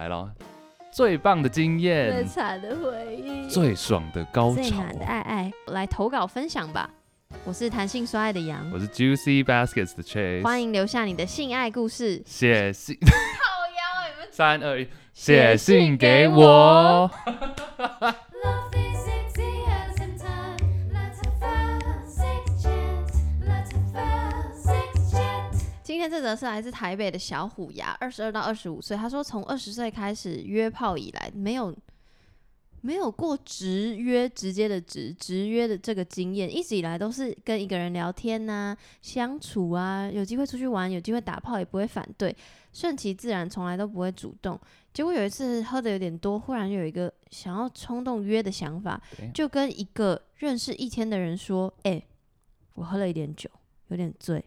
来了，最棒的经验最验，惨的回忆，最爽的高潮。最难的爱爱，来投稿分享吧。我是弹性说爱的杨，我是 Juicy Baskets 的 Chase，欢迎留下你的性爱故事。写信靠腰，你们三二一，写信给我。是来自台北的小虎牙，二十二到二十五岁。他说，从二十岁开始约炮以来，没有没有过直约直接的直直约的这个经验，一直以来都是跟一个人聊天呐、相处啊，有机会出去玩，有机会打炮也不会反对，顺其自然，从来都不会主动。结果有一次喝的有点多，忽然有一个想要冲动约的想法，就跟一个认识一天的人说：“哎、我喝了一点酒，有点醉，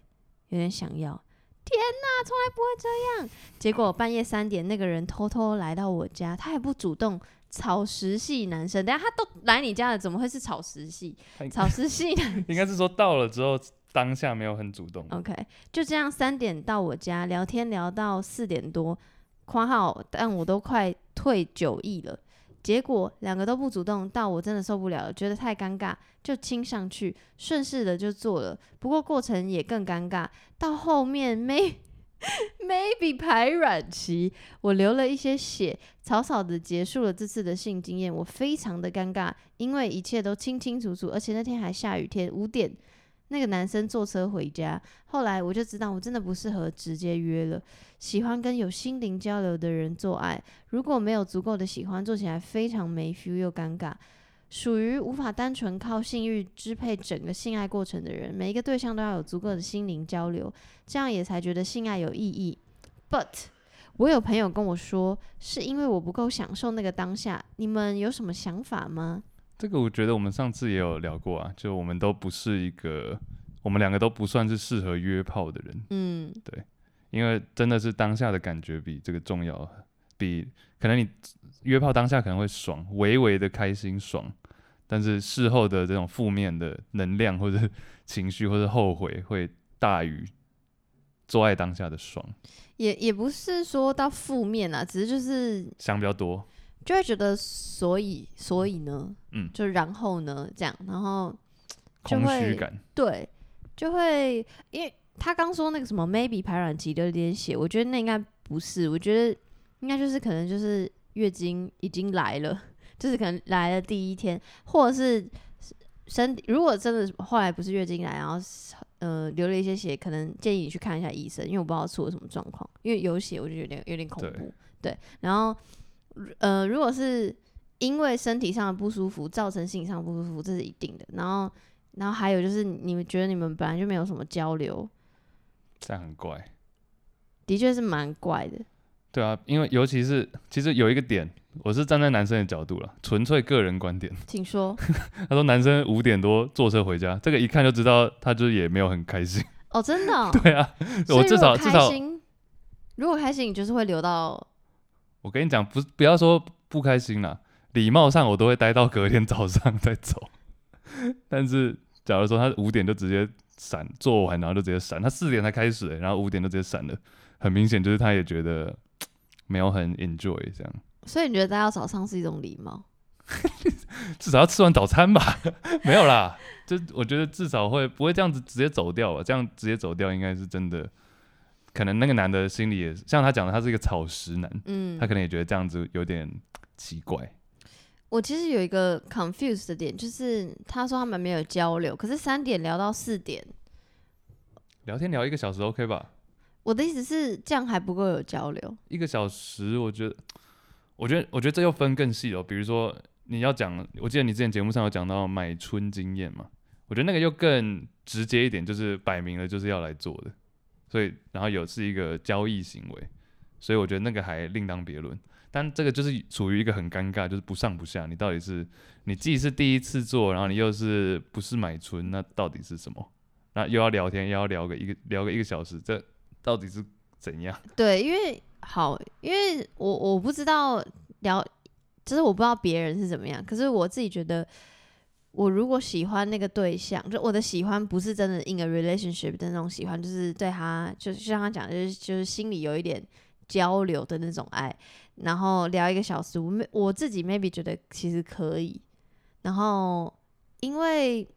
有点想要。”天哪，从来不会这样。结果半夜三点，那个人偷偷来到我家，他还不主动。草食系男生，等下他都来你家了，怎么会是草食系？草食系男 应该是说到了之后，当下没有很主动。OK，就这样三点到我家聊天聊到四点多，括号但我都快退酒意了。结果两个都不主动，到我真的受不了了，觉得太尴尬，就亲上去，顺势的就做了。不过过程也更尴尬，到后面 may maybe 排卵期，我流了一些血，草草的结束了这次的性经验，我非常的尴尬，因为一切都清清楚楚，而且那天还下雨天，五点那个男生坐车回家，后来我就知道我真的不适合直接约了，喜欢跟有心灵交流的人做爱，如果没有足够的喜欢，做起来非常没 feel 又尴尬。属于无法单纯靠性欲支配整个性爱过程的人，每一个对象都要有足够的心灵交流，这样也才觉得性爱有意义。But 我有朋友跟我说，是因为我不够享受那个当下，你们有什么想法吗？这个我觉得我们上次也有聊过啊，就我们都不是一个，我们两个都不算是适合约炮的人，嗯，对因为真的是当下的感觉比这个重要，比可能你约炮当下可能会爽，微微的开心爽，但是事后的这种负面的能量或者 情绪或者后悔会大于做爱当下的爽，也也不是说到负面啊，只是就是想比较多。就会觉得，所以所以呢，嗯。就然后呢这样，然后就空会虚感，对，就会因为他刚说那个什么 maybe 排卵期流点血，我觉得那应该不是，我觉得应该就是可能就是月经已经来了，就是可能来了第一天，或者是身体如果真的后来不是月经来，然后呃流了一些血，可能建议你去看一下医生，因为我不知道出了什么状况，因为有血我就有点有点恐对。怖，对，然后呃如果是因为身体上的不舒服造成心理上的不舒服，这是一定的，然后。然后还有就是，你们觉得你们本来就没有什么交流，这样很怪。的确是蛮怪的。对啊，因为尤其是其实有一个点，我是站在男生的角度了，纯粹个人观点。请说。他说男生五点多坐车回家，这个一看就知道他就是也没有很开心。哦，真的、哦。对啊，我至少至少心，如果开心，你就是会留到我跟你讲，不是不要说不开心啦，礼貌上我都会待到隔天早上再走。但是假如说他五点就直接闪做完，然后就直接闪，他四点才开始、欸，然后五点就直接闪了，很明显就是他也觉得没有很 enjoy 这样。所以你觉得待到早上是一种礼貌？至少要吃完早餐吧？没有啦，就我觉得至少会不会这样子直接走掉吧？这样直接走掉应该是真的，可能那个男的心里也像他讲的，他是一个草食男，嗯他，可能也觉得这样子有点奇怪。我其实有一个 confused 的点，就是他说他们没有交流，可是三点聊到四点，聊天聊一个小时 OK 吧？我的意思是这样还不够有交流。一个小时，我觉得，我觉得，我觉得这又分更细哦。比如说你要讲，我记得你之前节目上有讲到买春经验嘛，我觉得那个又更直接一点，就是摆明了就是要来做的，所以然后有是一个交易行为，所以我觉得那个还另当别论。但这个就是处于一个很尴尬，就是不上不下，你到底是你既是第一次做，然后你又是不是买春，那到底是什么？那又要聊天，又要聊个一个聊个一个小时，这到底是怎样？对，因为好，因为我我不知道聊，就是我不知道别人是怎么样，可是我自己觉得，我如果喜欢那个对象，就我的喜欢不是真的 in a relationship 的那种喜欢，就是对他，就是像他讲，就是就是心里有一点交流的那种爱。然后聊一个小时，我没我自己 maybe 觉得其实可以。然后因为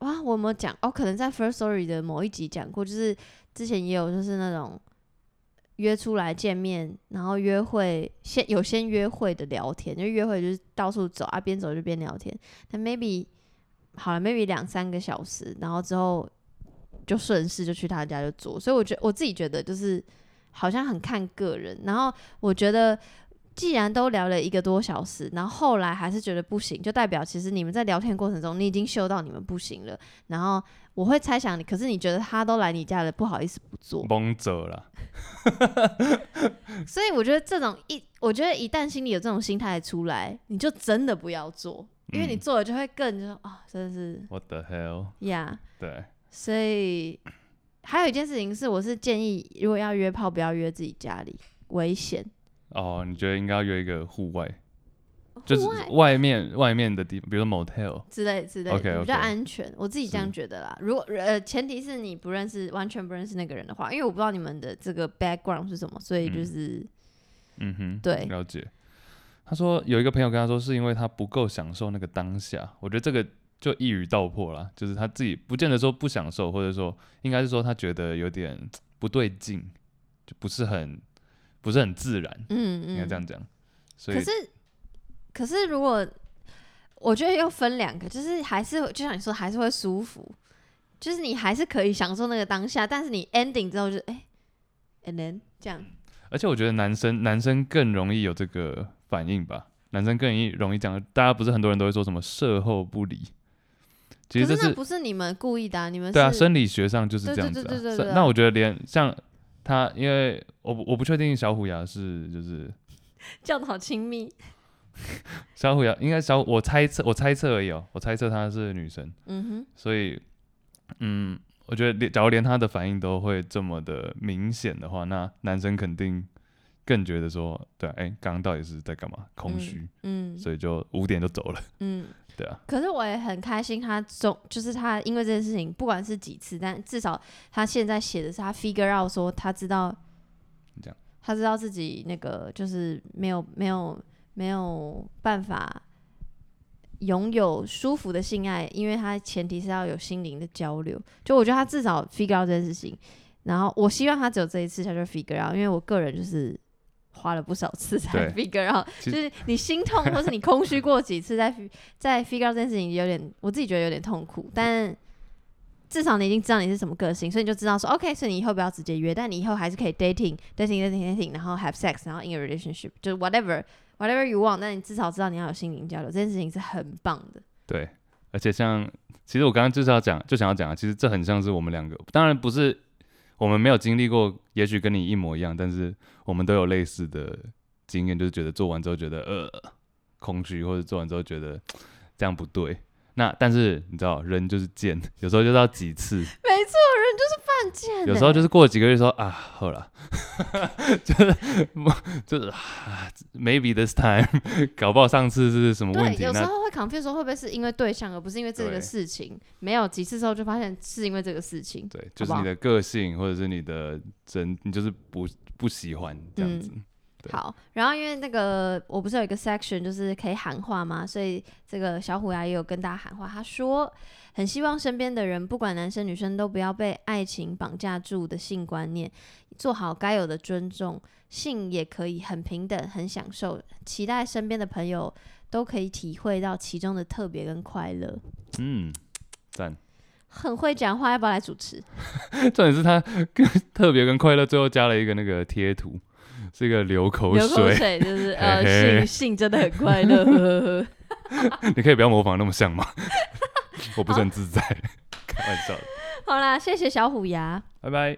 哇，我有没有讲哦？可能在 First Story 的某一集讲过，就是之前也有就是那种约出来见面，然后约会先有先约会的聊天，就约会就是到处走啊，边走就边聊天。但 maybe 好了，maybe 两三个小时，然后之后就顺势就去他家就做。所以我觉我自己觉得就是好像很看个人。然后我觉得既然都聊了一个多小时，然后后来还是觉得不行，就代表其实你们在聊天过程中你已经嗅到你们不行了。然后我会猜想你，可是你觉得他都来你家了，不好意思不做。蒙走了，所以我觉得这种一，我觉得一旦心里有这种心态出来，你就真的不要做，因为你嗯做了就会更就说啊、真的是 What the hell？呀。对，所以还有一件事情是，我是建议如果要约炮，不要约自己家里，危险。哦，你觉得应该要约一个户外，就是户外外面外面的地方，比如说 motel。之类之类的 OK，OK 比较安全。我自己这样觉得啦。如果呃，前提是你不认识，完全不认识那个人的话，因为我不知道你们的这个 background 是什么，所以就嗯是、嗯哼，对了解。他说有一个朋友跟他说，是因为他不够享受那个当下。我觉得这个就一语道破了，就是他自己不见得说不享受，或者说应该是说他觉得有点不对劲，就不是很不是很自然，嗯嗯，应该这样讲。所以可是，可是如果我觉得又分两个，就是还是就像你说，还是会舒服，就是你还是可以享受那个当下，但是你 ending 之后就哎、a n d then 这样，而且我觉得男生男生更容易有这个反应吧，男生更容易容易讲，大家不是很多人都会说什么事后不理，其实这是是那不是你们故意的、啊，你们对啊，生理学上就是这样子、啊。对对对对是那我觉得连像他，因为我不我不确定小虎牙是就是叫的好亲密，小虎牙应该小我猜测我猜测而已哦，我猜测她是女生，嗯哼，所以嗯，我觉得连假如连她的反应都会这么的明显的话，那男生肯定更觉得说，对、啊，哎、刚刚到底是在干嘛？空虚，嗯所以就五点就走了，嗯。对啊，可是我也很开心，他总就是他因为这件事情，不管是几次，但至少他现在写的是他 figure out 说他知道这样，他知道自己那个就是没有没有没有办法拥有舒服的性爱，因为他前提是要有心灵的交流。就我觉得他至少 figure out 这件事情，然后我希望他只有这一次他就 figure out，因为我个人就是。花了不少次才 figure out，就是你心痛或是你空虚过几次，在 fi- 在 figure out 这件事情有点，我自己觉得有点痛苦，但至少你已经知道你是什么个性，所以你就知道说，OK，所以你以后不要直接约，但你以后还是可以 dating dating dating dating，然后 have sex，然后 in a relationship，就是 whatever whatever you want，但你至少知道你要有心灵交流，这件事情是很棒的。对，而且像其实我刚刚就是要讲，就想要讲啊，其实这很像是我们两个，当然不是我们没有经历过，也许跟你一模一样，但是我们都有类似的经验，就是觉得做完之后觉得呃空虚，或者做完之后觉得这样不对。那但是你知道，人就是贱，有时候就是要几次，没错，人就是犯贱欸，有时候就是过几个月说啊，好了，就是就是啊，maybe this time，搞不好上次是什么问，题？那有时候会 confuse 说会不会是因为对象，而不是因为这个对事情。没有几次之后就发现是因为这个事情。对，就是你的个性或者是你的真，你就是不不喜欢这样子。对好，然后因为那个我不是有一个 section 就是可以喊话吗，所以这个小虎牙也有跟大家喊话，他说很希望身边的人，不管男生女生，都不要被爱情绑架住的性观念，做好该有的尊重，性也可以很平等、很享受，期待身边的朋友都可以体会到其中的特别跟快乐。嗯，赞。很会讲话，要不要来主持？重点是他跟 特别跟快乐最后加了一个那个贴图，是一个流口流口水。水就是 呃，嘿嘿性性真的很快乐，呵呵呵。你可以不要模仿那么像吗？我不是很自在，开玩笑的。好啦，谢谢小虎牙。拜拜。